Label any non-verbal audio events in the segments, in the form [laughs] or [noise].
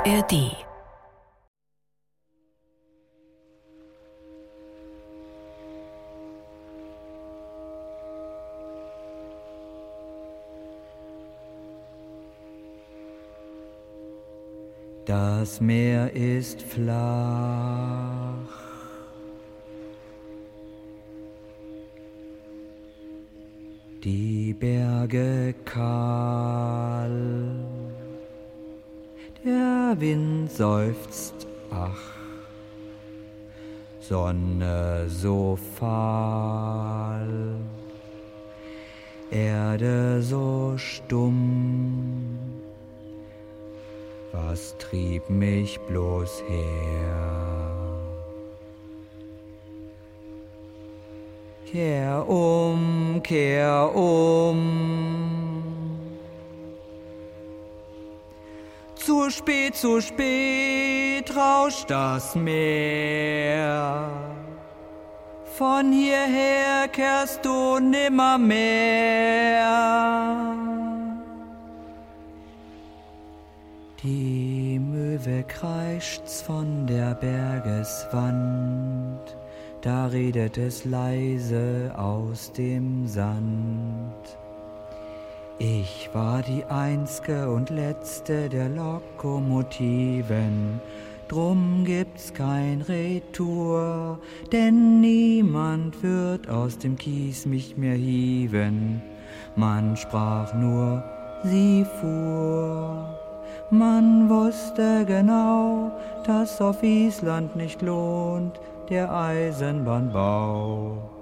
ARD Das Meer ist flach. Die Berge kahl. Der Wind seufzt, ach, Sonne so fahl, Erde so stumm was trieb mich bloß her? Kehr um, kehr um. Zu spät, zu spät rauscht das Meer. Von hierher kehrst du nimmermehr. Die Möwe kreischt's von der Bergeswand, da redet es leise aus dem Sand. Ich war die einzge und letzte der Lokomotiven, drum gibt's kein Retour, denn niemand wird aus dem Kies mich mehr hieven. Man sprach nur, sie fuhr. Man wusste genau, dass auf Island nicht lohnt der Eisenbahnbau.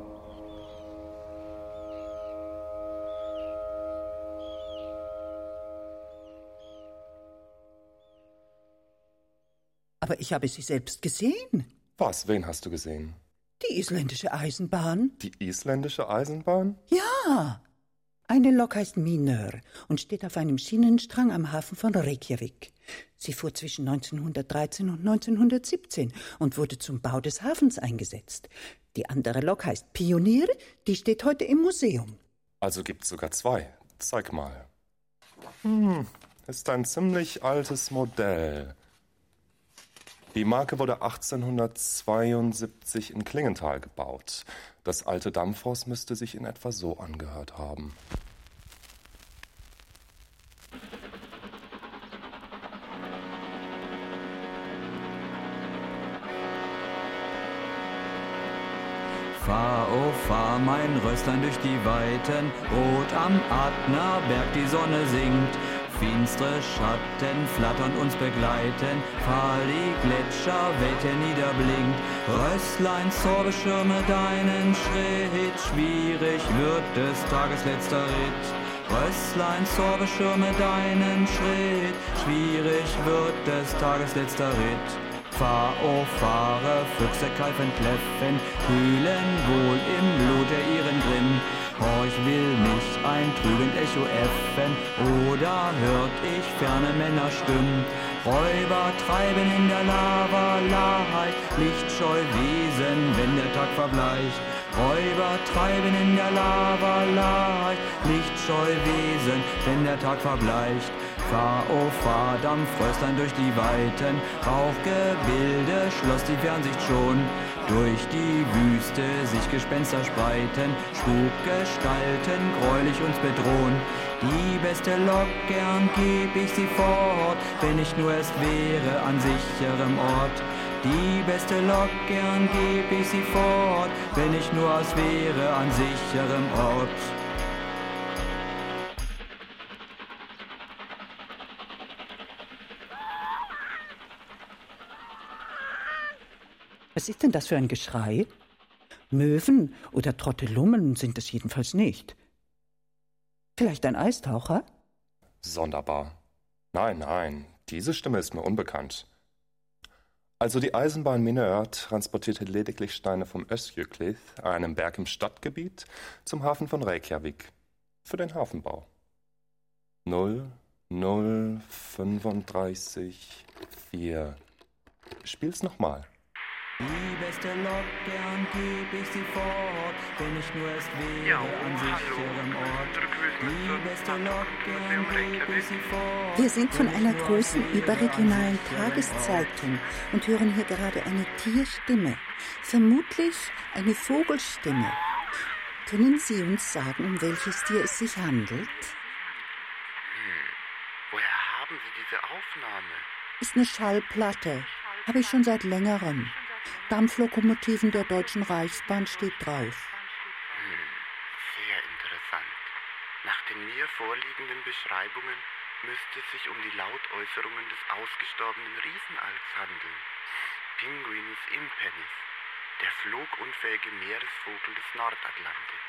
Aber ich habe sie selbst gesehen. Was? Wen hast du gesehen? Die isländische Eisenbahn. Die isländische Eisenbahn? Ja. Eine Lok heißt Minör und steht auf einem Schienenstrang am Hafen von Reykjavik. Sie fuhr zwischen 1913 und 1917 und wurde zum Bau des Hafens eingesetzt. Die andere Lok heißt Pionier, die steht heute im Museum. Also gibt's sogar zwei. Zeig mal. Hm, ist ein ziemlich altes Modell. Die Marke wurde 1872 in Klingenthal gebaut. Das alte Dampfhaus müsste sich in etwa so angehört haben. Fahr, oh fahr mein Röstlein durch die Weiten, rot am Adnerberg die Sonne sinkt, finstre Schatten flattern uns begleiten, fahr die Gletscher, Welt niederblinkt, Röstlein, Zor beschirme deinen Schritt, schwierig wird des Tages letzter Ritt. Röstlein, Zor beschirme deinen Schritt, schwierig wird des Tages letzter Ritt. Fahr, oh fahre, Füchse keifen, kläffen, kühlen wohl im Blut der ihren Grimm. Horch will mich ein trügend Echo äffen, oder hört ich ferne Männerstimmen. Räuber treiben in der Lava Laheit, lichtscheu Wesen, wenn der Tag verbleicht. Räuber treiben in der Lava Laheit, lichtscheu Wesen, wenn der Tag verbleicht. Fahr, oh fahr, Dampfröstlein durch die Weiten, Rauchgebilde schloss die Fernsicht schon. Durch die Wüste sich Gespenster spreiten, Spukgestalten gräulich uns bedrohen. Die beste Lok, gern geb ich sie fort, wenn ich nur erst wäre an sicherem Ort. Die beste Lok, gern geb ich sie fort, wenn ich nur erst wäre an sicherem Ort. Was ist denn das für ein Geschrei? Möwen oder Trottelummen sind es jedenfalls nicht. Vielleicht ein Eistaucher? Sonderbar. Nein, nein, diese Stimme ist mir unbekannt. Also die Eisenbahn Mineur transportierte lediglich Steine vom Östjöklith, einem Berg im Stadtgebiet, zum Hafen von Reykjavik für den Hafenbau. 0, 0, 35, 4. Spiel's nochmal. Die beste Lok, gern geb ich sie fort, wenn ich nur erst wäre ja, an sicherem Ort. Die beste Lok, gern geb ich sie fort. Wir sind von einer großen überregionalen Tageszeitung und hören hier gerade eine Tierstimme, vermutlich eine Vogelstimme. Können Sie uns sagen, um welches Tier es sich handelt? Hm. Woher haben Sie diese Aufnahme? Ist eine Schallplatte. Habe ich schon seit längerem. Dampflokomotiven der Deutschen Reichsbahn steht drauf. Hm, sehr interessant. Nach den mir vorliegenden Beschreibungen müsste es sich um die Lautäußerungen des ausgestorbenen Riesenalks handeln. Pinguinus impennis, der flugunfähige Meeresvogel des Nordatlantiks.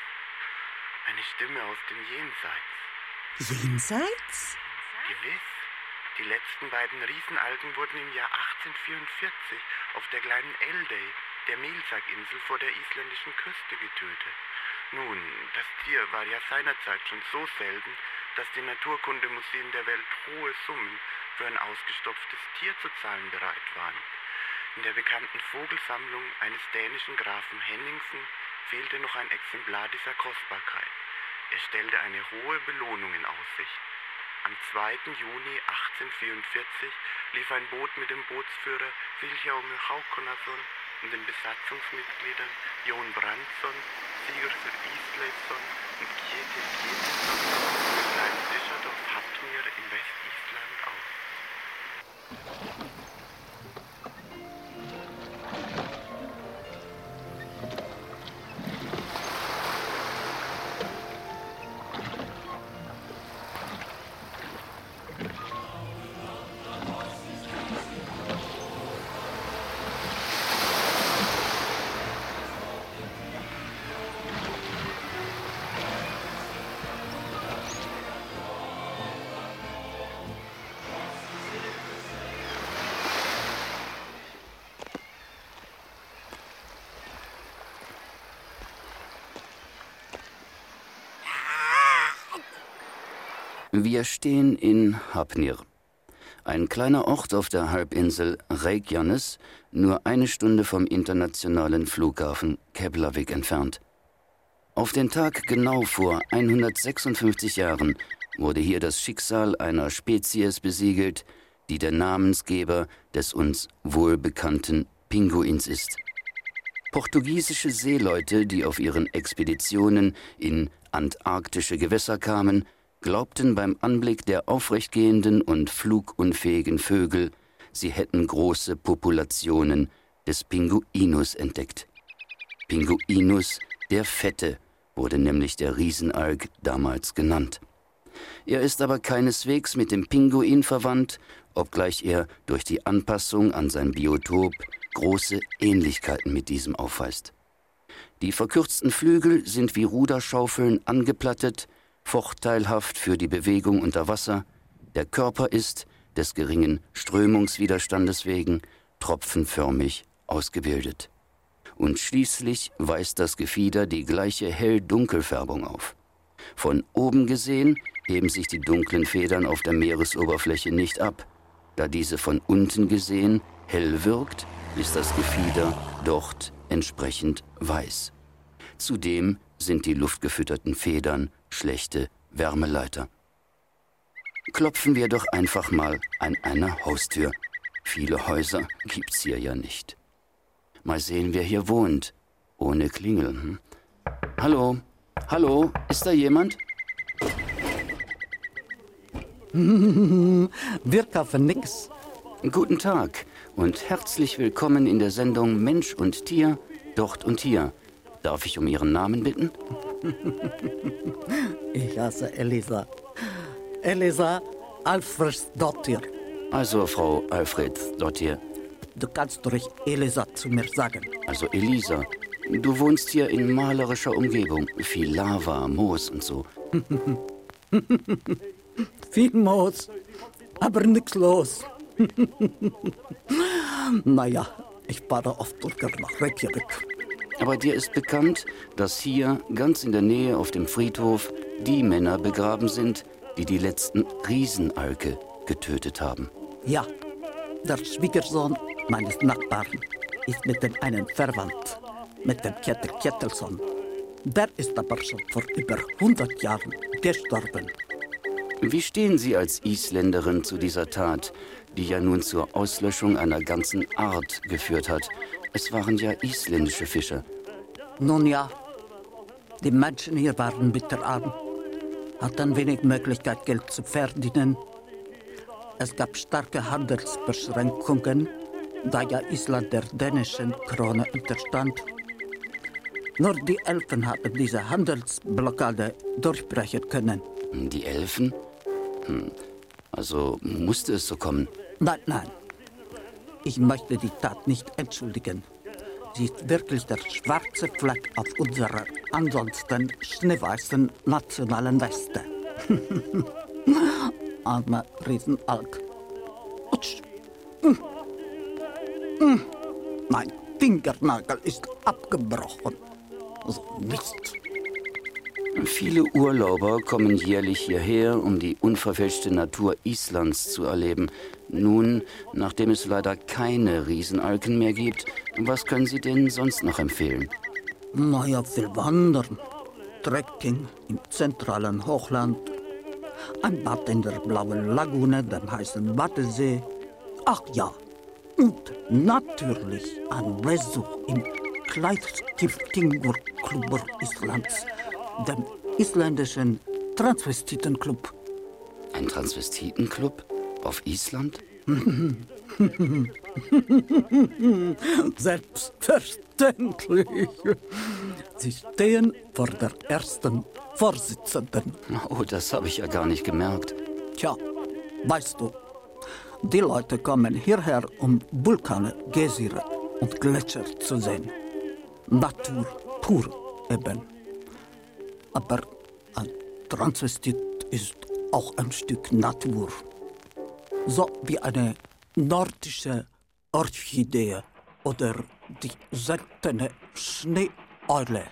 Eine Stimme aus dem Jenseits. Jenseits? Gewiss. Die letzten beiden Riesenalgen wurden im Jahr 1844 auf der kleinen Eldey, der Mehlsackinsel vor der isländischen Küste getötet. Nun, das Tier war ja seinerzeit schon so selten, dass die Naturkundemuseen der Welt hohe Summen für ein ausgestopftes Tier zu zahlen bereit waren. In der bekannten Vogelsammlung eines dänischen Grafen Henningsen fehlte noch ein Exemplar dieser Kostbarkeit. Er stellte eine hohe Belohnung in Aussicht. Am 2. Juni 1844 lief ein Boot mit dem Bootsführer Vilhjaume Haukonason und den Besatzungsmitgliedern Jon Brandsson, Sigurður Isleifsson und Kjetil Kjetilsson vom kleinen Fischerdorf Hafnir in Westisland Wir stehen in Hapnir, ein kleiner Ort auf der Halbinsel Reykjanes, nur eine Stunde vom internationalen Flughafen Keflavik entfernt. Auf den Tag genau vor 156 Jahren wurde hier das Schicksal einer Spezies besiegelt, die der Namensgeber des uns wohlbekannten Pinguins ist. Portugiesische Seeleute, die auf ihren Expeditionen in antarktische Gewässer kamen, glaubten beim Anblick der aufrechtgehenden und flugunfähigen Vögel, sie hätten große Populationen des Pinguinus entdeckt. Pinguinus, der Fette, wurde nämlich der Riesenalg damals genannt. Er ist aber keineswegs mit dem Pinguin verwandt, obgleich er durch die Anpassung an sein Biotop große Ähnlichkeiten mit diesem aufweist. Die verkürzten Flügel sind wie Ruderschaufeln angeplattet, vorteilhaft für die Bewegung unter Wasser, der Körper ist, des geringen Strömungswiderstandes wegen, tropfenförmig ausgebildet. Und schließlich weist das Gefieder die gleiche Hell-Dunkelfärbung auf. Von oben gesehen heben sich die dunklen Federn auf der Meeresoberfläche nicht ab. Da diese von unten gesehen hell wirkt, ist das Gefieder dort entsprechend weiß. Zudem sind die luftgefütterten Federn schlechte Wärmeleiter. Klopfen wir doch einfach mal an einer Haustür. Viele Häuser gibt's hier ja nicht. Mal sehen, wer hier wohnt. Ohne Klingel. Hm? Hallo? Hallo? Ist da jemand? [laughs] Wir kaufen nix. Guten Tag und herzlich willkommen in der Sendung Mensch und Tier, dort und hier. Darf ich um Ihren Namen bitten? [laughs] ich heiße Elisa. Elisa Alfredsdottir. Also, Frau Alfredsdottir. Du kannst ruhig Elisa zu mir sagen. Also, Elisa. Du wohnst hier in malerischer Umgebung. Viel Lava, Moos und so. [laughs] Viel Moos, aber nichts los. [laughs] naja, ich fahre oft durch nach Reykjavik. Aber dir ist bekannt, dass hier, ganz in der Nähe auf dem Friedhof, die Männer begraben sind, die die letzten Riesenalke getötet haben. Ja, der Schwiegersohn meines Nachbarn, ist mit dem einen verwandt, mit dem Kettel Kettelsson. Der ist aber schon vor über 100 Jahren gestorben. Wie stehen Sie als Isländerin zu dieser Tat, die ja nun zur Auslöschung einer ganzen Art geführt hat? Es waren ja isländische Fische. Nun ja, die Menschen hier waren bitterarm, hatten wenig Möglichkeit, Geld zu verdienen. Es gab starke Handelsbeschränkungen, da ja Island der dänischen Krone unterstand. Nur die Elfen haben diese Handelsblockade durchbrechen können. Die Elfen? Hm. Also musste es so kommen? Nein, nein. Ich möchte die Tat nicht entschuldigen. Sie ist wirklich der schwarze Fleck auf unserer ansonsten schneeweißen nationalen Weste. [laughs] Armer Riesenalk. Utsch. Mein Fingernagel ist abgebrochen. So Mist. Viele Urlauber kommen jährlich hierher, um die unverfälschte Natur Islands zu erleben. Nun, nachdem es leider keine Riesenalken mehr gibt, was können Sie denen sonst noch empfehlen? Naja, viel Wandern, Trekking im zentralen Hochland, ein Bad in der blauen Lagune, dem heißen Baddesee. Ach ja, und natürlich ein Besuch im Kleidskiftingur Klubber Islands dem isländischen Transvestitenclub. Ein Transvestitenclub auf Island? [laughs] Selbstverständlich. Sie stehen vor der ersten Vorsitzenden. Oh, das habe ich ja gar nicht gemerkt. Tja, weißt du, die Leute kommen hierher, um Vulkane, Geysire und Gletscher zu sehen. Natur pur eben. Aber ein Transvestit ist auch ein Stück Natur. So wie eine nordische Orchidee oder die seltene Schneeeule.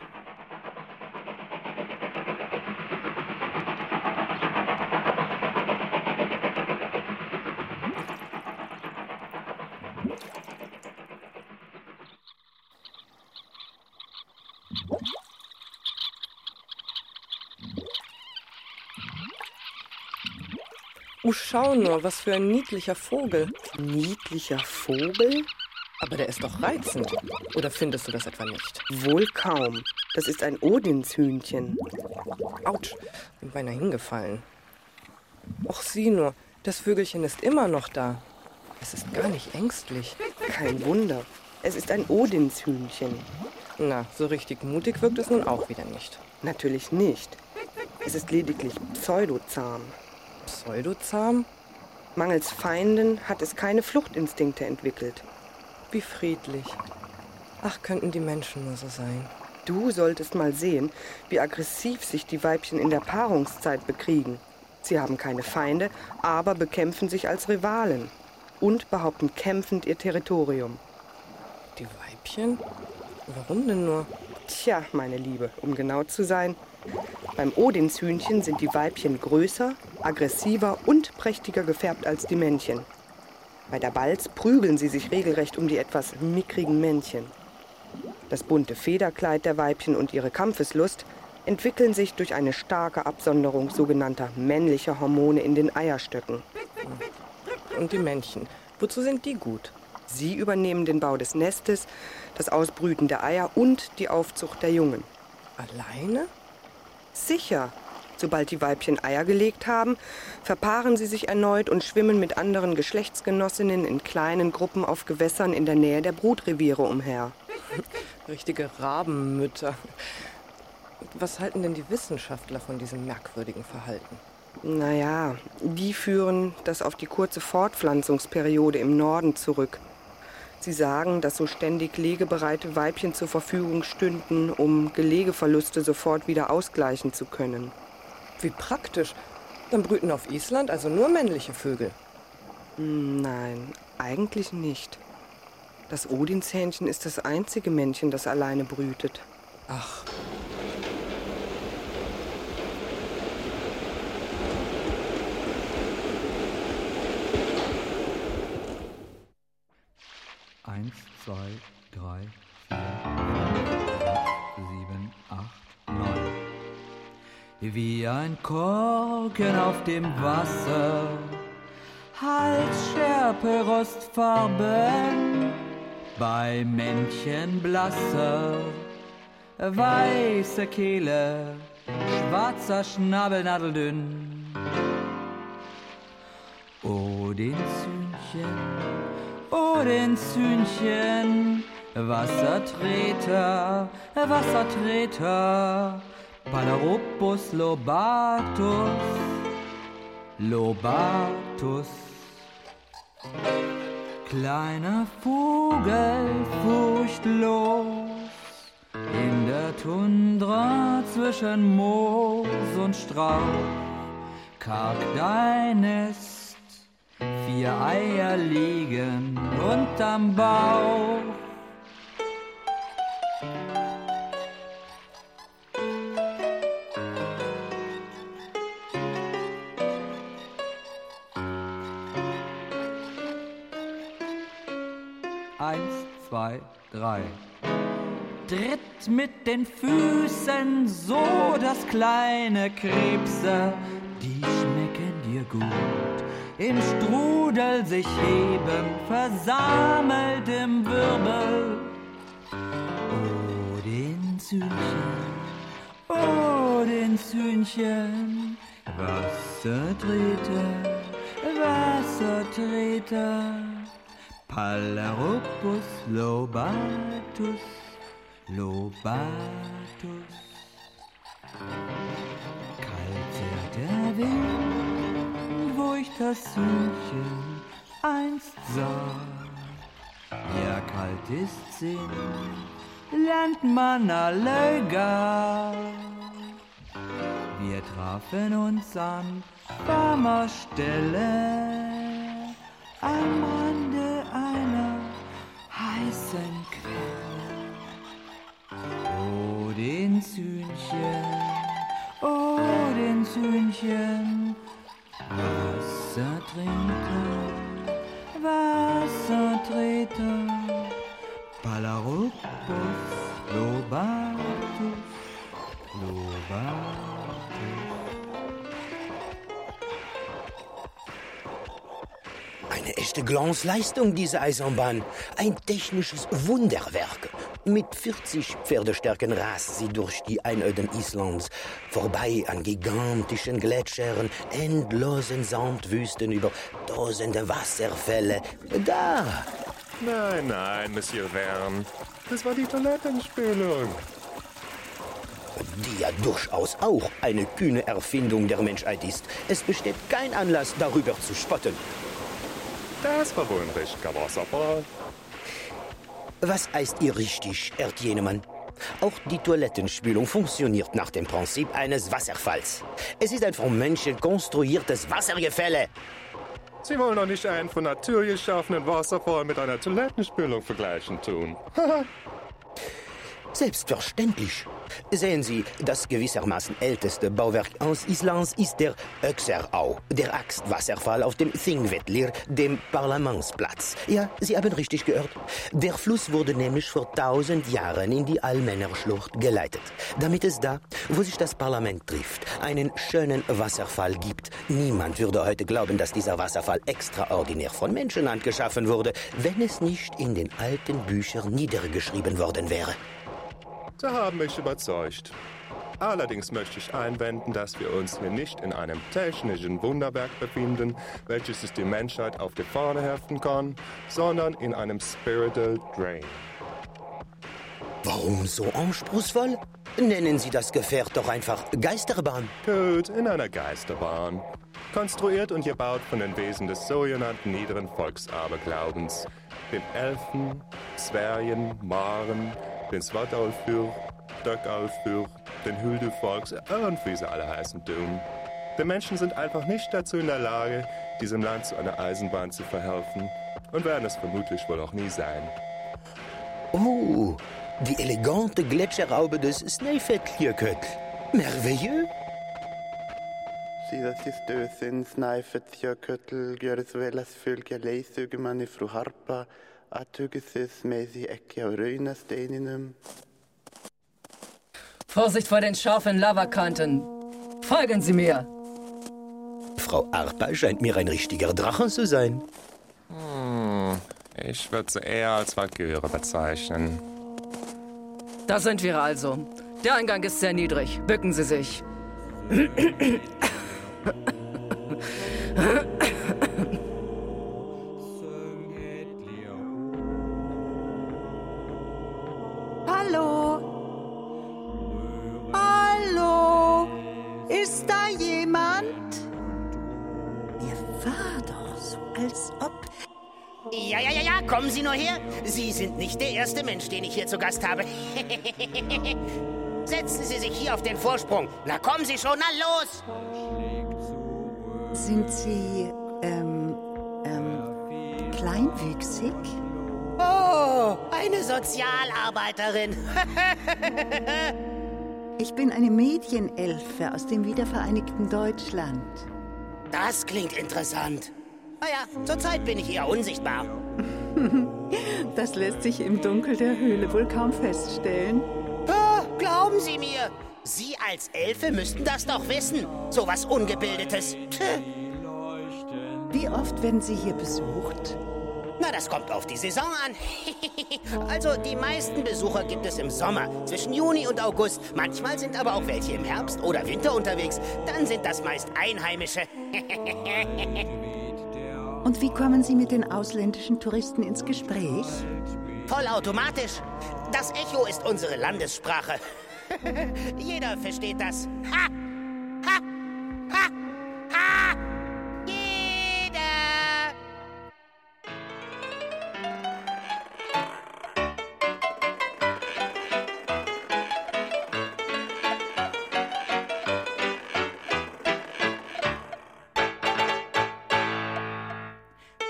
Oh, schau nur, was für ein niedlicher Vogel. Niedlicher Vogel? Aber der ist doch reizend. Oder findest du das etwa nicht? Wohl kaum. Das ist ein Odinshühnchen. Autsch, bin beinahe hingefallen. Och, sieh nur, das Vögelchen ist immer noch da. Es ist gar nicht ängstlich. Kein Wunder. Es ist ein Odinshühnchen. Na, so richtig mutig wirkt es nun auch wieder nicht. Natürlich nicht. Es ist lediglich pseudozahm. Pseudozahm? Mangels Feinden hat es keine Fluchtinstinkte entwickelt. Wie friedlich. Ach, könnten die Menschen nur so sein. Du solltest mal sehen, wie aggressiv sich die Weibchen in der Paarungszeit bekriegen. Sie haben keine Feinde, aber bekämpfen sich als Rivalen und behaupten kämpfend ihr Territorium. Die Weibchen? Warum denn nur? Tja, meine Liebe, um genau zu sein, beim Odinshühnchen sind die Weibchen größer, aggressiver und prächtiger gefärbt als die Männchen. Bei der Balz prügeln sie sich regelrecht um die etwas mickrigen Männchen. Das bunte Federkleid der Weibchen und ihre Kampfeslust entwickeln sich durch eine starke Absonderung sogenannter männlicher Hormone in den Eierstöcken. Und die Männchen, wozu sind die gut? Sie übernehmen den Bau des Nestes, das Ausbrüten der Eier und die Aufzucht der Jungen. Alleine? Sicher. Sobald die Weibchen Eier gelegt haben, verpaaren sie sich erneut und schwimmen mit anderen Geschlechtsgenossinnen in kleinen Gruppen auf Gewässern in der Nähe der Brutreviere umher. [laughs] Richtige Rabenmütter. Was halten denn die Wissenschaftler von diesem merkwürdigen Verhalten? Naja, die führen das auf die kurze Fortpflanzungsperiode im Norden zurück. Sie sagen, dass so ständig legebereite Weibchen zur Verfügung stünden, um Gelegeverluste sofort wieder ausgleichen zu können. Wie praktisch. Dann brüten auf Island also nur männliche Vögel. Nein, eigentlich nicht. Das Odinshähnchen ist das einzige Männchen, das alleine brütet. Ach. Eins, zwei, drei, vier, fünf, sechs, sieben, acht, neun. Wie ein Korken auf dem Wasser, Halsschärpe, Rostfarben, bei Männchen blasser, weiße Kehle, schwarzer Schnabel nadeldünn. Oh, den Zühnchen, oh, den Zühnchen, Wassertreter, Wassertreter, Palaropus lobatus, lobatus. Kleiner Vogel, furchtlos, in der Tundra zwischen Moos und Strauch, karg dein Nest, vier Eier liegen unterm Bauch. Eins, zwei, drei. Tritt mit den Füßen so, dass kleine Krebse, die schmecken dir gut, im Strudel sich heben, versammelt im Wirbel. Oh, den Zühnchen, oh, den Zühnchen, Wassertreter, Wassertreter. Palaropus lobatus, lobatus. Das Sühnchen einst sah. Ja, kalt ist Sinn, lernt man alle gar. Wir trafen uns an warmer Stelle am Rande einer heißen Quelle. Oh, den Zühnchen, oh, den Zühnchen, Wassertrinker, Wassertreter, Palaropus, Lobatus, Lobatus. Eine echte Glanzleistung, diese Eisenbahn. Ein technisches Wunderwerk. Mit 40 Pferdestärken rast sie durch die Einöden Islands, vorbei an gigantischen Gletschern, endlosen Sandwüsten über tausende Wasserfälle. Da! Nein, nein, Monsieur Verne. Das war die Toilettenspülung. Die ja durchaus auch eine kühne Erfindung der Menschheit ist. Es besteht kein Anlass, darüber zu spotten. Das war wohl ein richtiger Wasserball. Was heißt ihr richtig, Erdjenemann? Auch die Toilettenspülung funktioniert nach dem Prinzip eines Wasserfalls. Es ist ein von Menschen konstruiertes Wassergefälle. Sie wollen doch nicht einen von Natur geschaffenen Wasserfall mit einer Toilettenspülung vergleichen tun. [laughs] [laughs] Selbstverständlich. Sehen Sie, das gewissermaßen älteste Bauwerk aus Islands ist der Öxerau, der Axtwasserfall auf dem Thingvellir, dem Parlamentsplatz. Ja, Sie haben richtig gehört. Der Fluss wurde nämlich vor tausend Jahren in die Almännerschlucht geleitet, damit es da, wo sich das Parlament trifft, einen schönen Wasserfall gibt. Niemand würde heute glauben, dass dieser Wasserfall extraordinär von Menschenhand geschaffen wurde, wenn es nicht in den alten Büchern niedergeschrieben worden wäre. Sie haben mich überzeugt. Allerdings möchte ich einwenden, dass wir uns hier nicht in einem technischen Wunderwerk befinden, welches es die Menschheit auf die Fahne heften kann, sondern in einem Spiritual Drain. Warum so anspruchsvoll? Nennen Sie das Gefährt doch einfach Geisterbahn. Gut, in einer Geisterbahn. Konstruiert und gebaut von den Wesen des sogenannten niederen Volksaberglaubens. Den Elfen, Zwergen, Maren, den Svartalfur, Stöckalfur, den Hüldevolks und wie sie alle heißen tun. Die Menschen sind einfach nicht dazu in der Lage, diesem Land zu einer Eisenbahn zu verhelfen und werden es vermutlich wohl auch nie sein. Oh, die elegante Gletscherhaube des Snæfellsjökull. Merveilleux. Síðast í stöðin Snæfellsjökull gjör svo vel að fylgja leiðsögumanni frú Harpa Atygesis mesi ekiaureinas deninem. Vorsicht vor den scharfen Lavakanten. Folgen Sie mir. Frau Arpa scheint mir ein richtiger Drachen zu sein. Hm, ich würde sie eher als Valkyrie bezeichnen. Da sind wir also. Der Eingang ist sehr niedrig. Bücken Sie sich. Als ob. Ja, ja, ja, ja, kommen Sie nur her. Sie sind nicht der erste Mensch, den ich hier zu Gast habe. [laughs] Setzen Sie sich hier auf den Vorsprung. Na, kommen Sie schon, na los! Sind Sie, ähm, ähm, kleinwüchsig? Oh, eine Sozialarbeiterin. [laughs] Ich bin eine Medienelfe aus dem wiedervereinigten Deutschland. Das klingt interessant. Naja, zurzeit bin ich eher unsichtbar. [laughs] Das lässt sich im Dunkel der Höhle wohl kaum feststellen. Oh, glauben Sie mir, Sie als Elfe müssten das doch wissen. So was Ungebildetes. Wie oft werden Sie hier besucht? Na, das kommt auf die Saison an. [laughs] also, die meisten Besucher gibt es im Sommer, zwischen Juni und August. Manchmal sind aber auch welche im Herbst oder Winter unterwegs. Dann sind das meist Einheimische. [laughs] Und wie kommen Sie mit den ausländischen Touristen ins Gespräch? Vollautomatisch. Das Echo ist unsere Landessprache. [laughs] Jeder versteht das. Ha! Ha! Ha!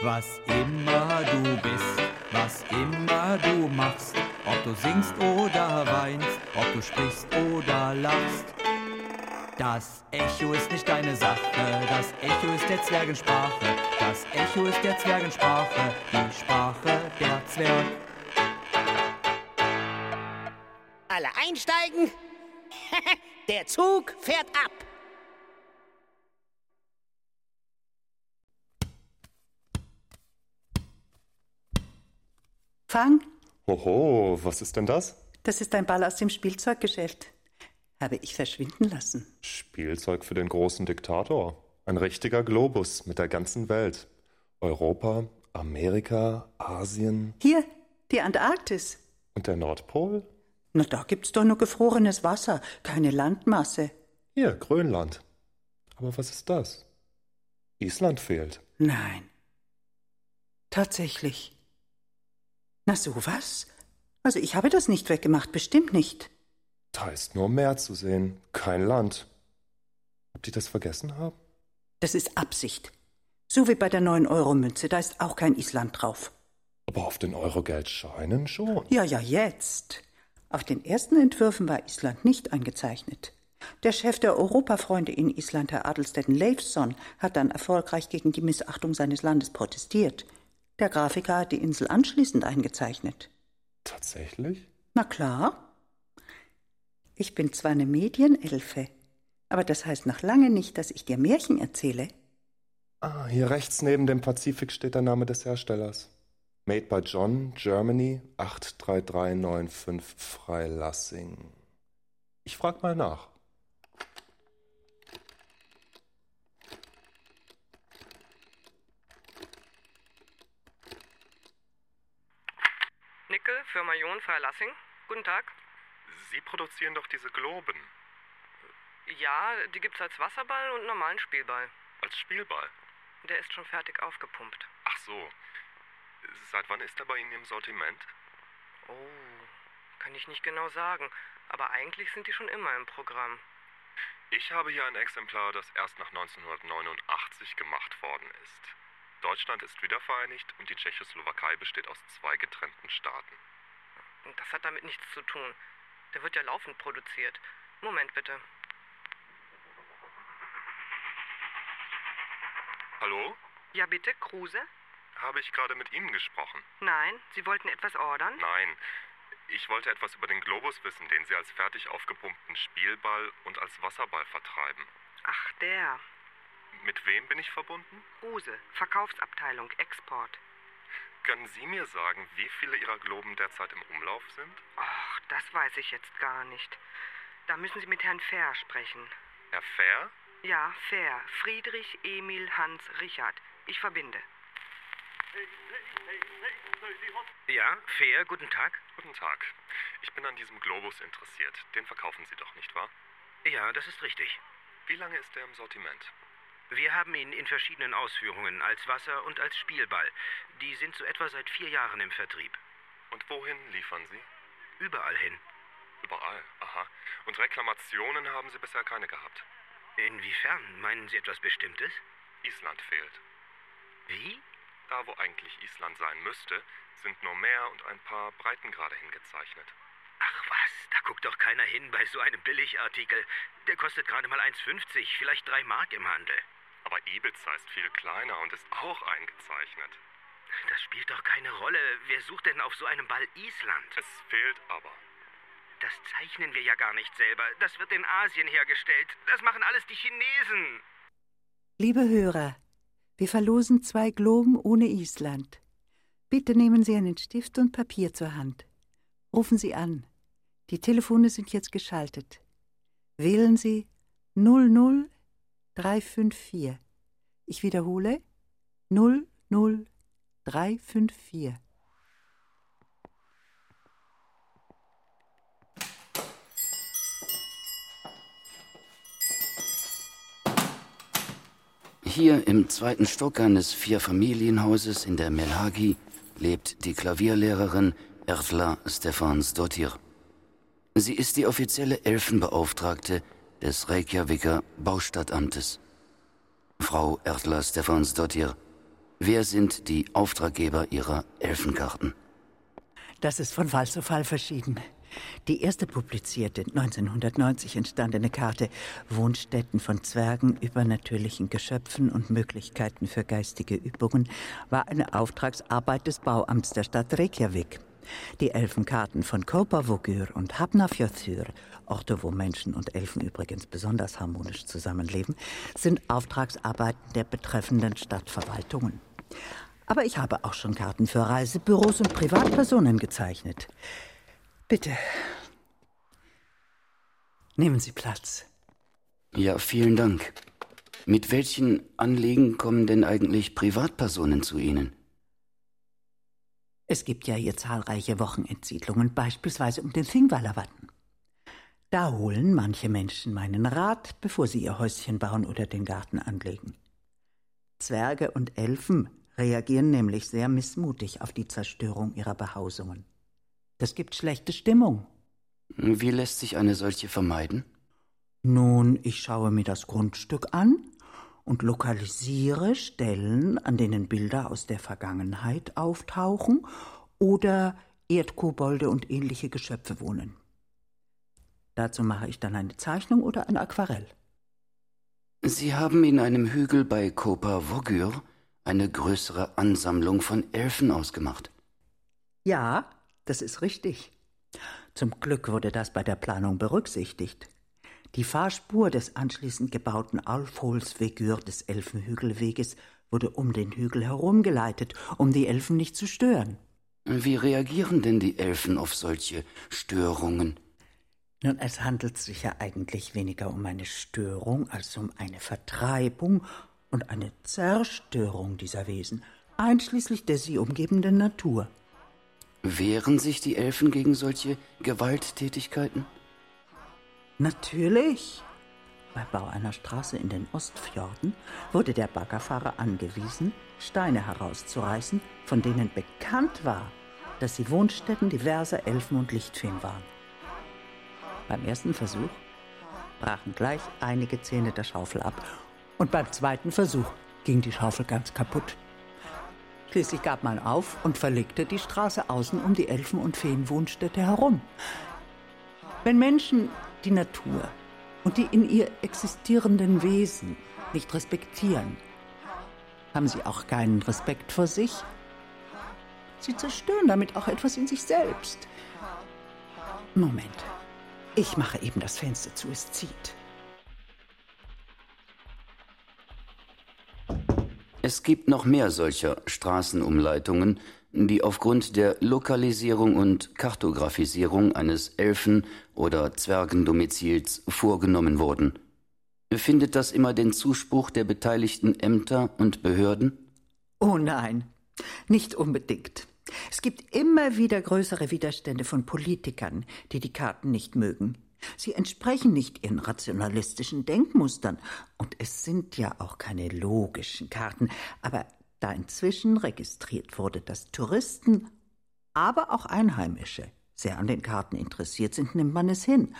Was immer du bist, was immer du machst, ob du singst oder weinst, ob du sprichst oder lachst. Das Echo ist nicht deine Sache, das Echo ist der Zwergensprache, das Echo ist der Zwergensprache, die Sprache der Zwerg. Alle einsteigen. [laughs] Der Zug fährt ab. Fang, Hoho, was ist denn das? das ist ein Ball aus dem Spielzeuggeschäft. Habe ich verschwinden lassen. Spielzeug für den großen Diktator. Ein richtiger Globus mit der ganzen Welt. Europa, Amerika, Asien Hier, die Antarktis. und der Nordpol? Na, da gibt's doch nur gefrorenes Wasser, keine Landmasse. Hier, Grönland. Aber was ist das? Island fehlt. Nein. Tatsächlich. Na sowas? Also ich habe das nicht weggemacht, bestimmt nicht. Da ist nur Meer zu sehen, kein Land. Ob die das vergessen haben? Das ist Absicht. So wie bei der 9-Euro-Münze, da ist auch kein Island drauf. Aber auf den Eurogeldscheinen schon. Ja, ja, jetzt. Auf den ersten Entwürfen war Island nicht eingezeichnet. Der Chef der Europafreunde in Island, Herr Adelstetten Leifsson, hat dann erfolgreich gegen die Missachtung seines Landes protestiert. Der Grafiker hat die Insel anschließend eingezeichnet. Tatsächlich? Na klar. Ich bin zwar eine Medienelfe, aber das heißt noch lange nicht, dass ich dir Märchen erzähle. Ah, hier rechts neben dem Pazifik steht der Name des Herstellers. Made by John, Germany, 83395 Freilassing. Ich frag mal nach. Firma Jon Freilassing. Guten Tag. Sie produzieren doch diese Globen Ja, die gibt's als Wasserball und normalen Spielball. als Spielball. Der ist schon fertig aufgepumpt. Ach so. Seit wann ist er bei Ihnen im Sortiment? Oh, kann ich nicht genau sagen. Aber eigentlich sind die schon immer im Programm. Ich habe hier ein Exemplar, das erst nach 1989 gemacht worden ist. Deutschland ist wiedervereinigt und die Tschechoslowakei besteht aus zwei getrennten Staaten. Das hat damit nichts zu tun. Der wird ja laufend produziert. Moment bitte. Hallo? Ja bitte, Kruse? Habe ich gerade mit Ihnen gesprochen? Nein, Sie wollten etwas ordern? Nein. Ich wollte etwas über den Globus wissen, den Sie als fertig aufgepumpten Spielball und als Wasserball vertreiben. Ach, der. Mit wem bin ich verbunden? Ruse, Verkaufsabteilung, Export. Können Sie mir sagen, wie viele Ihrer Globen derzeit im Umlauf sind? Ach, das weiß ich jetzt gar nicht. Da müssen Sie mit Herrn Fair sprechen. Herr Fair? Ja, Fair. Friedrich Emil Hans Richard. Ich verbinde. Ja, Fair, guten Tag. Guten Tag. Ich bin an diesem Globus interessiert. Den verkaufen Sie doch, nicht wahr? Ja, das ist richtig. Wie lange ist der im Sortiment? Wir haben ihn in verschiedenen Ausführungen, als Wasser- und als Spielball. Die sind so etwa seit vier Jahren im Vertrieb. Und wohin liefern Sie? Überall hin. Überall, aha. Und Reklamationen haben Sie bisher keine gehabt? Inwiefern? Meinen Sie etwas Bestimmtes? Island fehlt. Wie? Da, wo eigentlich Island sein müsste, sind nur Meer und ein paar Breitengrade hingezeichnet. Ach was, da guckt doch keiner hin bei so einem Billigartikel. Der kostet gerade mal 1,50, vielleicht drei Mark im Handel. Aber Ibiza ist viel kleiner und ist auch eingezeichnet. Das spielt doch keine Rolle. Wer sucht denn auf so einem Ball Island? Es fehlt aber. Das zeichnen wir ja gar nicht selber. Das wird in Asien hergestellt. Das machen alles die Chinesen. Liebe Hörer, wir verlosen zwei Globen ohne Island. Bitte nehmen Sie einen Stift und Papier zur Hand. Rufen Sie an. Die Telefone sind jetzt geschaltet. Wählen Sie 00354. Ich wiederhole 00354. Hier im zweiten Stock eines Vierfamilienhauses in der Melhagi lebt die Klavierlehrerin Ertla Stefansdottir. Sie ist die offizielle Elfenbeauftragte des Reykjaviker Baustadtamtes. Frau Ertla Stefansdottir, wer sind die Auftraggeber Ihrer Elfenkarten? Das ist von Fall zu Fall verschieden. Die erste publizierte 1990 entstandene Karte Wohnstätten von Zwergen, übernatürlichen Geschöpfen und Möglichkeiten für geistige Übungen war eine Auftragsarbeit des Bauamts der Stadt Reykjavik. Die Elfenkarten von Kopavogur und Hafnarfjörður, Orte, wo Menschen und Elfen übrigens besonders harmonisch zusammenleben, sind Auftragsarbeiten der betreffenden Stadtverwaltungen. Aber ich habe auch schon Karten für Reisebüros und Privatpersonen gezeichnet. Bitte. Nehmen Sie Platz. Ja, vielen Dank. Mit welchen Anliegen kommen denn eigentlich Privatpersonen zu Ihnen? Es gibt ja hier zahlreiche Wochenendsiedlungen, beispielsweise um den Thingwallerwatten. Da holen manche Menschen meinen Rat, bevor sie ihr Häuschen bauen oder den Garten anlegen. Zwerge und Elfen reagieren nämlich sehr missmutig auf die Zerstörung ihrer Behausungen. Das gibt schlechte Stimmung. Wie lässt sich eine solche vermeiden? Nun, ich schaue mir das Grundstück an und lokalisiere Stellen, an denen Bilder aus der Vergangenheit auftauchen oder Erdkobolde und ähnliche Geschöpfe wohnen. Dazu mache ich dann eine Zeichnung oder ein Aquarell. Sie haben in einem Hügel bei Kopa Vogur eine größere Ansammlung von Elfen ausgemacht. Ja, das ist richtig. Zum Glück wurde das bei der Planung berücksichtigt. Die Fahrspur des anschließend gebauten Alfholsvegur des Elfenhügelweges wurde um den Hügel herumgeleitet, um die Elfen nicht zu stören. Wie reagieren denn die Elfen auf solche Störungen? Nun, es handelt sich ja eigentlich weniger um eine Störung als um eine Vertreibung und eine Zerstörung dieser Wesen, einschließlich der sie umgebenden Natur. Wehren sich die Elfen gegen solche Gewalttätigkeiten? Natürlich. Beim Bau einer Straße in den Ostfjorden wurde der Baggerfahrer angewiesen, Steine herauszureißen, von denen bekannt war, dass sie Wohnstätten diverser Elfen und Lichtfeen waren. Beim ersten Versuch brachen gleich einige Zähne der Schaufel ab und beim zweiten Versuch ging die Schaufel ganz kaputt. Schließlich gab man auf und verlegte die Straße außen um die Elfen- und Feenwohnstätte herum. Wenn Menschen die Natur und die in ihr existierenden Wesen nicht respektieren, Haben Sie auch keinen Respekt vor sich? Sie zerstören damit auch etwas in sich selbst. Moment. Ich mache eben das Fenster zu, es zieht. Es gibt noch mehr solcher Straßenumleitungen, die aufgrund der Lokalisierung und Kartografisierung eines Elfen- oder Zwergendomizils vorgenommen wurden. Findet das immer den Zuspruch der beteiligten Ämter und Behörden? Oh nein, nicht unbedingt. Es gibt immer wieder größere Widerstände von Politikern, die die Karten nicht mögen. Sie entsprechen nicht ihren rationalistischen Denkmustern, und es sind ja auch keine logischen Karten, aber da inzwischen registriert wurde, dass Touristen, aber auch Einheimische sehr an den Karten interessiert sind, nimmt man es hin.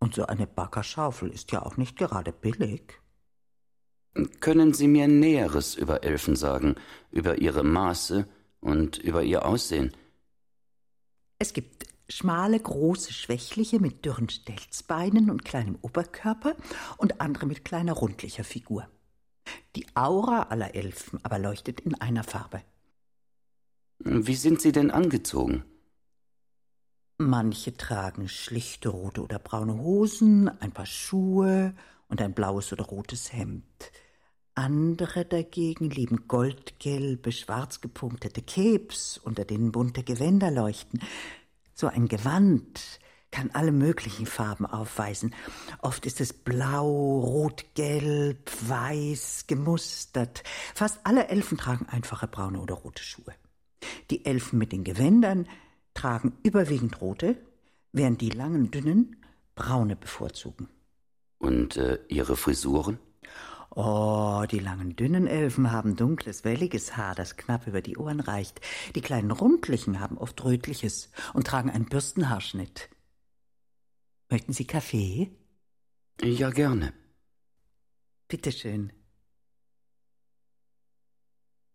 Und so eine Baggerschaufel ist ja auch nicht gerade billig. Können Sie mir Näheres über Elfen sagen, über ihre Maße und über ihr Aussehen? Es gibt schmale, große, schwächliche mit dürren Stelzbeinen und kleinem Oberkörper und andere mit kleiner, rundlicher Figur. Die Aura aller Elfen aber leuchtet in einer Farbe. Wie sind sie denn angezogen? Manche tragen schlichte rote oder braune Hosen, ein paar Schuhe und ein blaues oder rotes Hemd. Andere dagegen lieben goldgelbe, schwarz gepunktete Capes, unter denen bunte Gewänder leuchten. So ein Gewand kann alle möglichen Farben aufweisen. Oft ist es blau, rot, gelb, weiß, gemustert. Fast alle Elfen tragen einfache braune oder rote Schuhe. Die Elfen mit den Gewändern tragen überwiegend rote, während die langen, dünnen braune bevorzugen. Und äh, ihre Frisuren? Oh, die langen, dünnen Elfen haben dunkles, welliges Haar, das knapp über die Ohren reicht. Die kleinen, rundlichen haben oft rötliches und tragen einen Bürstenhaarschnitt. Möchten Sie Kaffee? Ja, gerne. Bitte schön.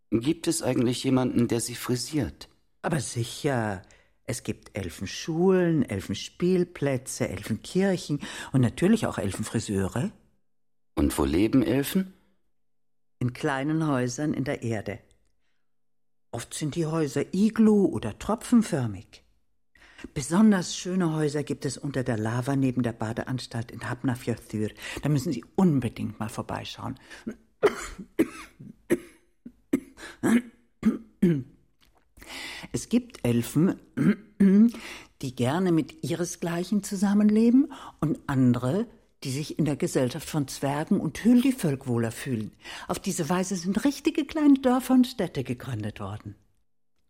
Gibt es eigentlich jemanden, der Sie frisiert? Aber sicher. Es gibt Elfenschulen, Elfenspielplätze, Elfenkirchen und natürlich auch Elfenfriseure. Und wo leben Elfen? In kleinen Häusern in der Erde. Oft sind die Häuser iglu- oder tropfenförmig. Besonders schöne Häuser gibt es unter der Lava neben der Badeanstalt in Hafnarfjörður. Da müssen Sie unbedingt mal vorbeischauen. Es gibt Elfen, die gerne mit ihresgleichen zusammenleben und andere, die sich in der Gesellschaft von Zwergen und Hüldivölk wohler fühlen. Auf diese Weise sind richtige kleine Dörfer und Städte gegründet worden.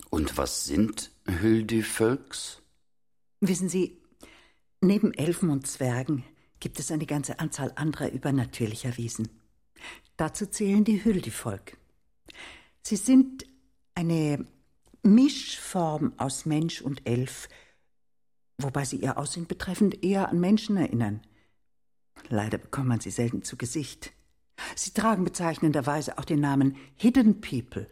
Und was sind Hüldivölks? Wissen Sie, neben Elfen und Zwergen gibt es eine ganze Anzahl anderer übernatürlicher Wesen. Dazu zählen die Hüldivolk. Sie sind eine Mischform aus Mensch und Elf, wobei sie ihr Aussehen betreffend eher an Menschen erinnern. Leider bekommt man sie selten zu Gesicht. Sie tragen bezeichnenderweise auch den Namen Hidden People.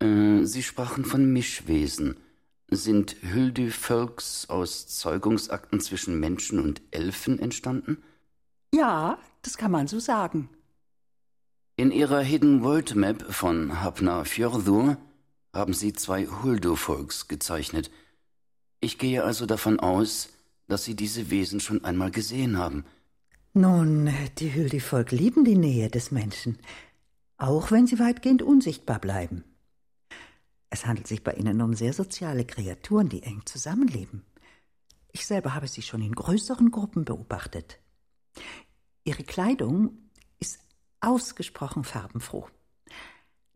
Äh, sie sprachen von Mischwesen. Sind Hüldi-Völks aus Zeugungsakten zwischen Menschen und Elfen entstanden? Ja, das kann man so sagen. In ihrer Hidden World Map von Hafnarfjörður haben sie zwei Huldu-Volks gezeichnet. Ich gehe also davon aus, dass Sie diese Wesen schon einmal gesehen haben. Nun, die Huldi-Volk lieben die Nähe des Menschen, auch wenn sie weitgehend unsichtbar bleiben. Es handelt sich bei ihnen um sehr soziale Kreaturen, die eng zusammenleben. Ich selber habe sie schon in größeren Gruppen beobachtet. Ihre Kleidung ist ausgesprochen farbenfroh.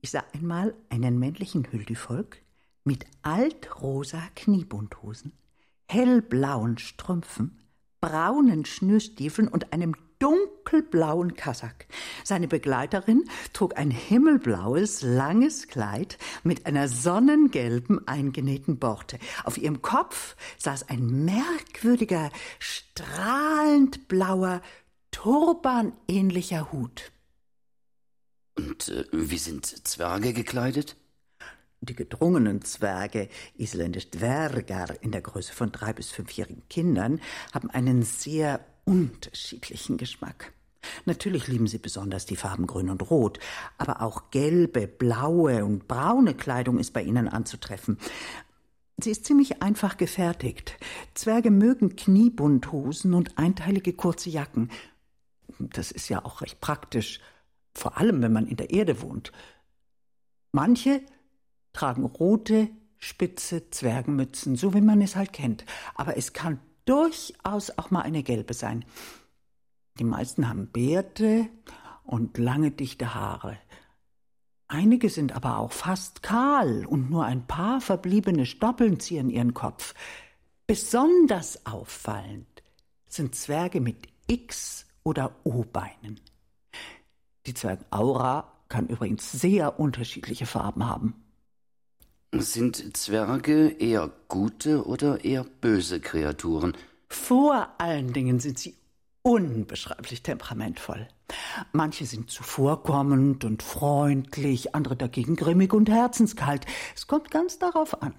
Ich sah einmal einen männlichen Hüldivolk mit altrosa Kniebundhosen, hellblauen Strümpfen, braunen Schnürstiefeln und einem dunkelblauen Kasak. Seine Begleiterin trug ein himmelblaues, langes Kleid mit einer sonnengelben eingenähten Borte. Auf ihrem Kopf saß ein merkwürdiger, strahlend blauer, turbanähnlicher Hut. Und äh, wie sind Zwerge gekleidet? Die gedrungenen Zwerge, isländisch Dvergar, in der Größe von drei bis fünfjährigen Kindern, haben einen sehr unterschiedlichen Geschmack. Natürlich lieben sie besonders die Farben Grün und Rot, aber auch gelbe, blaue und braune Kleidung ist bei ihnen anzutreffen. Sie ist ziemlich einfach gefertigt. Zwerge mögen Kniebundhosen und einteilige kurze Jacken. Das ist ja auch recht praktisch, vor allem wenn man in der Erde wohnt. Manche tragen rote, spitze Zwergenmützen, so wie man es halt kennt. Aber es kann durchaus auch mal eine gelbe sein. Die meisten haben Bärte und lange dichte Haare. Einige sind aber auch fast kahl und nur ein paar verbliebene Stoppeln ziehen ihren Kopf. Besonders auffallend sind Zwerge mit X- oder O-Beinen. Die Zwergaura kann übrigens sehr unterschiedliche Farben haben. Sind Zwerge eher gute oder eher böse Kreaturen? Vor allen Dingen sind sie unbeschreiblich temperamentvoll. Manche sind zuvorkommend und freundlich, andere dagegen grimmig und herzenskalt. Es kommt ganz darauf an.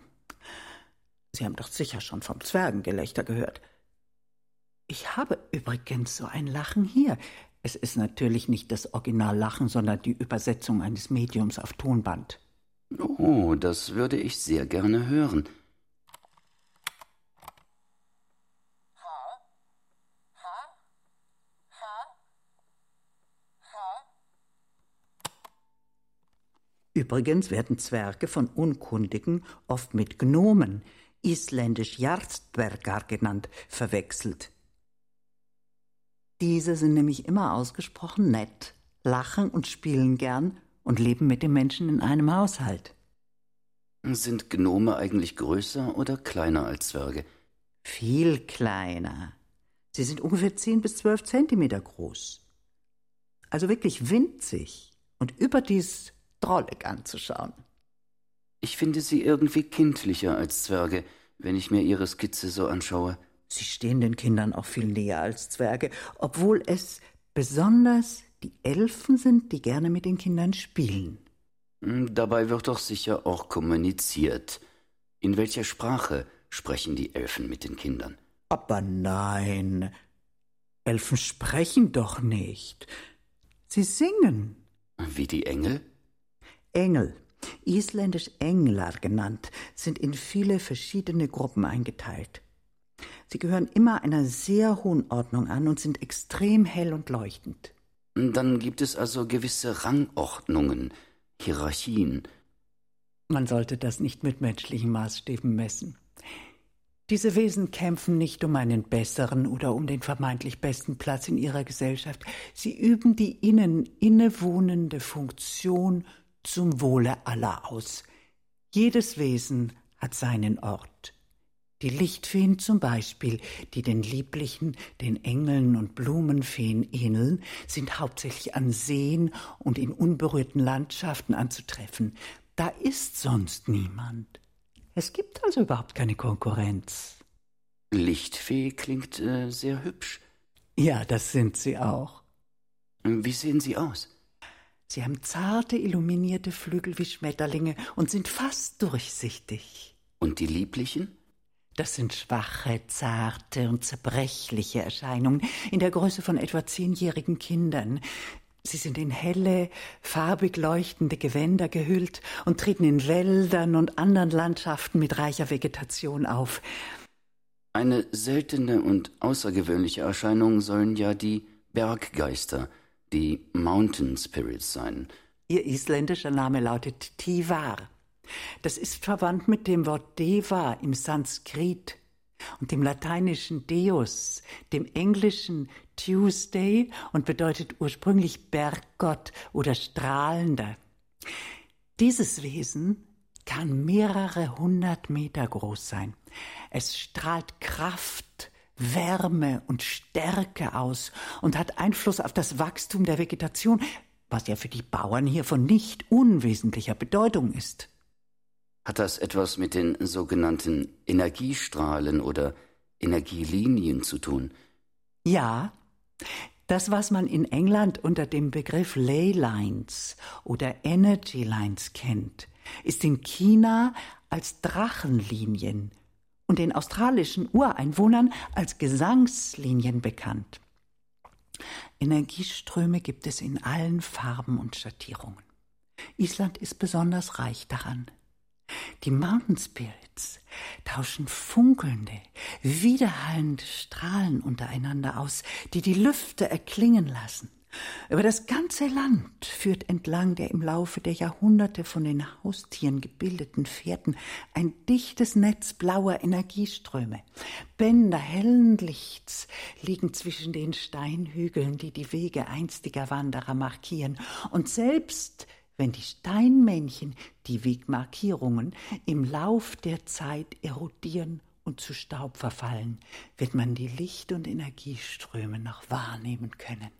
Sie haben doch sicher schon vom Zwergengelächter gehört. Ich habe übrigens so ein Lachen hier. Es ist natürlich nicht das Originallachen, sondern die Übersetzung eines Mediums auf Tonband. Oh, das würde ich sehr gerne hören. Übrigens werden Zwerge von Unkundigen oft mit Gnomen, isländisch Jarstbergar genannt, verwechselt. Diese sind nämlich immer ausgesprochen nett, lachen und spielen gern und leben mit den Menschen in einem Haushalt. Sind Gnome eigentlich größer oder kleiner als Zwerge? Viel kleiner. Sie sind ungefähr zehn bis zwölf Zentimeter groß. Also wirklich winzig und überdies drollig anzuschauen. Ich finde sie irgendwie kindlicher als Zwerge, wenn ich mir ihre Skizze so anschaue. Sie stehen den Kindern auch viel näher als Zwerge, obwohl es besonders die Elfen sind, die gerne mit den Kindern spielen. Hm, dabei wird doch sicher auch kommuniziert. In welcher Sprache sprechen die Elfen mit den Kindern? Aber nein, Elfen sprechen doch nicht. Sie singen. Wie die Engel? Engel, isländisch Englar genannt, sind in viele verschiedene Gruppen eingeteilt. Sie gehören immer einer sehr hohen Ordnung an und sind extrem hell und leuchtend. Dann gibt es also gewisse Rangordnungen, Hierarchien. Man sollte das nicht mit menschlichen Maßstäben messen. Diese Wesen kämpfen nicht um einen besseren oder um den vermeintlich besten Platz in ihrer Gesellschaft. Sie üben die ihnen innewohnende Funktion zum Wohle aller aus. Jedes Wesen hat seinen Ort. Die Lichtfeen zum Beispiel, die den lieblichen, den Engeln und Blumenfeen ähneln, sind hauptsächlich an Seen und in unberührten Landschaften anzutreffen. Da ist sonst niemand. Es gibt also überhaupt keine Konkurrenz. Lichtfee klingt äh, sehr hübsch. Ja, das sind sie auch. Wie sehen sie aus? Sie haben zarte, illuminierte Flügel wie Schmetterlinge und sind fast durchsichtig. Und die lieblichen? Das sind schwache, zarte und zerbrechliche Erscheinungen in der Größe von etwa zehnjährigen Kindern. Sie sind in helle, farbig leuchtende Gewänder gehüllt und treten in Wäldern und anderen Landschaften mit reicher Vegetation auf. Eine seltene und außergewöhnliche Erscheinung sollen ja die Berggeister – die Mountain Spirits sein. Ihr isländischer Name lautet Tivar. Das ist verwandt mit dem Wort Deva im Sanskrit und dem lateinischen Deus, dem englischen Tuesday und bedeutet ursprünglich Berggott oder Strahlender. Dieses Wesen kann mehrere hundert Meter groß sein. Es strahlt Kraft, Wärme und Stärke aus und hat Einfluss auf das Wachstum der Vegetation, was ja für die Bauern hier von nicht unwesentlicher Bedeutung ist. Hat das etwas mit den sogenannten Energiestrahlen oder Energielinien zu tun? Ja, das, was man in England unter dem Begriff Ley Lines oder Energy Lines kennt, ist in China als Drachenlinien und den australischen Ureinwohnern als Gesangslinien bekannt. Energieströme gibt es in allen Farben und Schattierungen. Island ist besonders reich daran. Die Mountain Spirits tauschen funkelnde, widerhallende Strahlen untereinander aus, die die Lüfte erklingen lassen. Über das ganze Land führt entlang der im Laufe der Jahrhunderte von den Haustieren gebildeten Fährten ein dichtes Netz blauer Energieströme. Bänder hellen Lichts liegen zwischen den Steinhügeln, die die Wege einstiger Wanderer markieren, und selbst wenn die Steinmännchen, die Wegmarkierungen, im Lauf der Zeit erodieren und zu Staub verfallen, wird man die Licht- und Energieströme noch wahrnehmen können.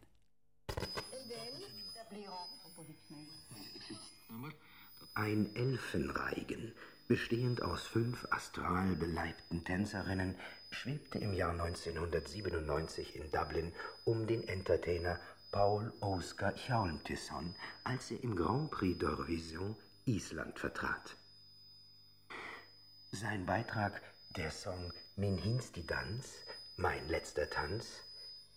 Ein Elfenreigen, bestehend aus fünf astral beleibten Tänzerinnen, schwebte im Jahr 1997 in Dublin um den Entertainer Paul Oskar Hjalmtisson, als er im Grand Prix d'Eurovision Island vertrat. Sein Beitrag, der Song Min hinsti Dans, Mein letzter Tanz,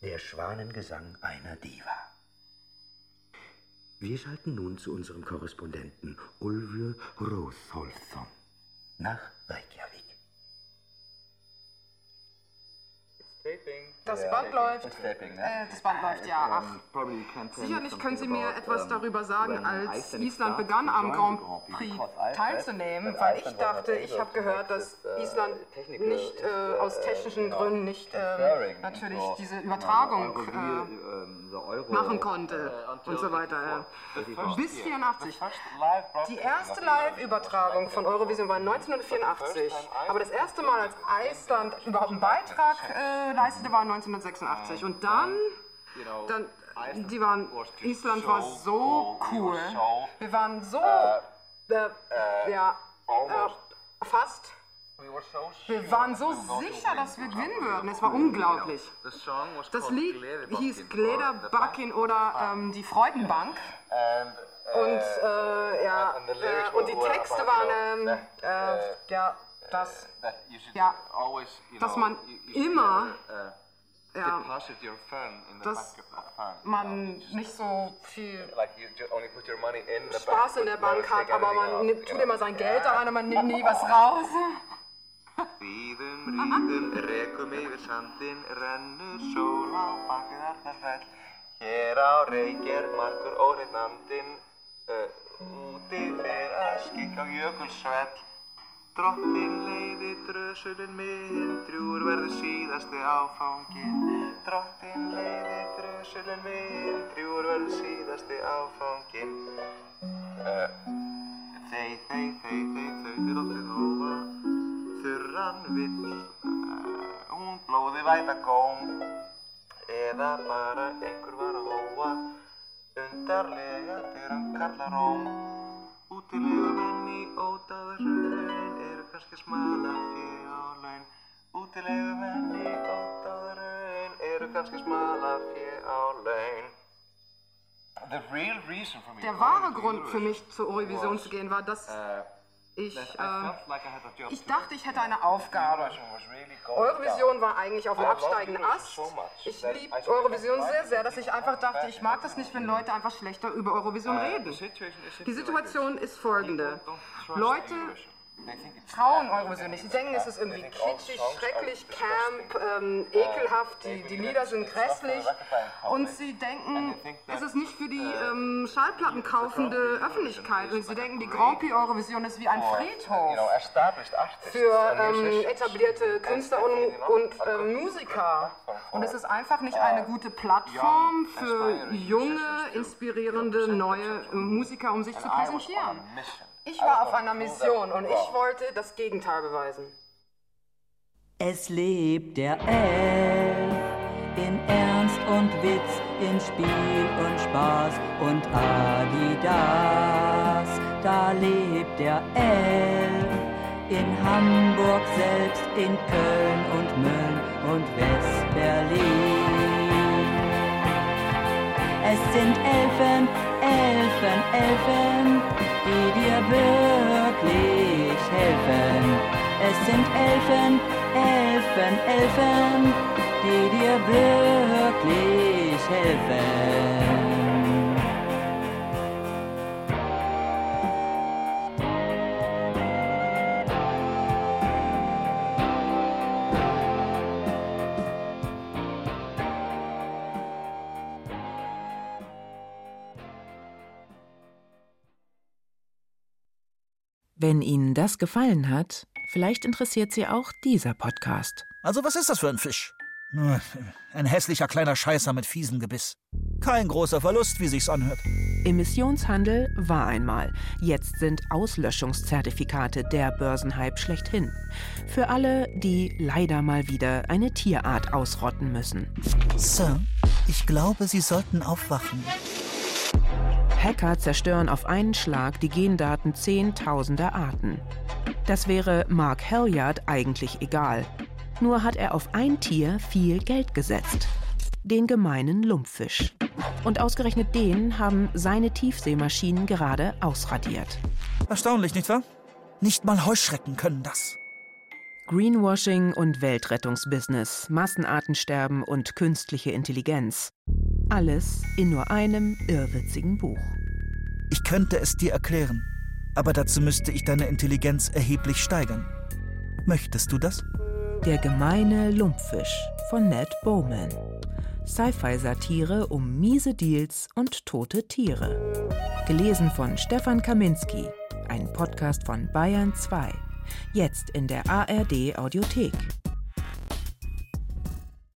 der Schwanengesang einer Diva. Wir schalten nun zu unserem Korrespondenten Ulfur Rotholfsson nach Reykjavik. Das Band läuft. Äh, das Band läuft, ja. Ach. Sicherlich können Sie mir etwas darüber sagen, als Island begann, am Grand Prix teilzunehmen, weil ich dachte, ich habe gehört, dass Island nicht äh, aus technischen Gründen nicht äh, natürlich diese Übertragung äh, machen konnte und so weiter. Bis 84. Die erste Live-Übertragung von Eurovision war 1984, aber das erste Mal, als Island überhaupt einen Beitrag äh, leistete, war 1986. Und dann, dann die waren, Island war so cool. Wir waren so, äh, ja, äh, fast. Wir waren so sicher, dass wir gewinnen würden. Es war unglaublich. Das Lied hieß Glederbacken oder ähm, die Freudenbank. Und, äh, ja, äh, und die Texte waren, ähm, äh, ja, dass, ja, dass man immer ja, dass man nicht so viel Spaß in der Bank hat, aber man nimmt, tut immer sein Geld da rein und man nimmt nie was raus. Bíðum, ríðum, rekum yfir sandin, rennur sól á bakið Arnarfell. Hér á reykjer margur óreittnandin, uh, úti fyrir að skikk á jökulsvell. Drottin leiði drösulinn minn, drjúur verður síðasti áfangin. Drottin leiði drösulinn minn, drjúur verður síðasti áfangin. Uh, þey, þey, þey, þey, þauðir óttið hófa, þurran vill, uh, hún blóði væta góm. Eða bara einhver var að hóa, undarlega dyrum kalla róm. Útilegumenn í ódáðurraun eru kannski smala fjö á laun. Útilegumenn í ódáðurraun eru kannski smala laun. Der wahre Grund für mich zur Eurovision zu gehen war, dass ich, äh, ich dachte, ich hätte eine Aufgabe. Eurovision war eigentlich auf dem absteigenden Ast. Ich liebe Eurovision sehr, sehr, dass ich einfach dachte, ich mag das nicht, wenn Leute einfach schlechter über Eurovision reden. Die Situation ist folgende. Leute trauen Eurovision nicht. Sie denken, es ist irgendwie kitschig, schrecklich, camp, ähm, ekelhaft, die, die Lieder sind grässlich. Und sie denken, es ist nicht für die ähm, Schallplatten kaufende Öffentlichkeit. Und sie denken, die Grand Prix Eurovision ist wie ein Friedhof für ähm, etablierte Künstler und, und ähm, Musiker. Und es ist einfach nicht eine gute Plattform für junge, inspirierende, neue Musiker, um sich zu präsentieren. Ich war auf einer Mission und ich wollte das Gegenteil beweisen. Es lebt der Elf in Ernst und Witz, in Spiel und Spaß und Adidas. Da lebt der Elf in Hamburg selbst, in Köln und Mölln und West-Berlin. Es sind Elfen, Elfen, Elfen, die dir wirklich helfen. Es sind Elfen, Elfen, Elfen, die dir wirklich helfen. Wenn Ihnen das gefallen hat, vielleicht interessiert Sie auch dieser Podcast. Also was ist das für ein Fisch? Ein hässlicher kleiner Scheißer mit fiesem Gebiss. Kein großer Verlust, wie sich's anhört. Emissionshandel war einmal. Jetzt sind Auslöschungszertifikate der Börsenhype schlechthin. Für alle, die leider mal wieder eine Tierart ausrotten müssen. Sir, ich glaube, Sie sollten aufwachen. Hacker zerstören auf einen Schlag die Gendaten zehntausender Arten. Das wäre Mark Halliard eigentlich egal. Nur hat er auf ein Tier viel Geld gesetzt. Den gemeinen Lumpfisch. Und ausgerechnet den haben seine Tiefseemaschinen gerade ausradiert. Erstaunlich, nicht wahr? Nicht mal Heuschrecken können das. Greenwashing und Weltrettungsbusiness, Massenartensterben und künstliche Intelligenz. Alles in nur einem irrwitzigen Buch. Ich könnte es dir erklären, aber dazu müsste ich deine Intelligenz erheblich steigern. Möchtest du das? Der gemeine Lumpfisch von Ned Bowman. Sci-Fi-Satire um miese Deals und tote Tiere. Gelesen von Stefan Kaminski. Ein Podcast von Bayern 2. Jetzt in der ARD Audiothek.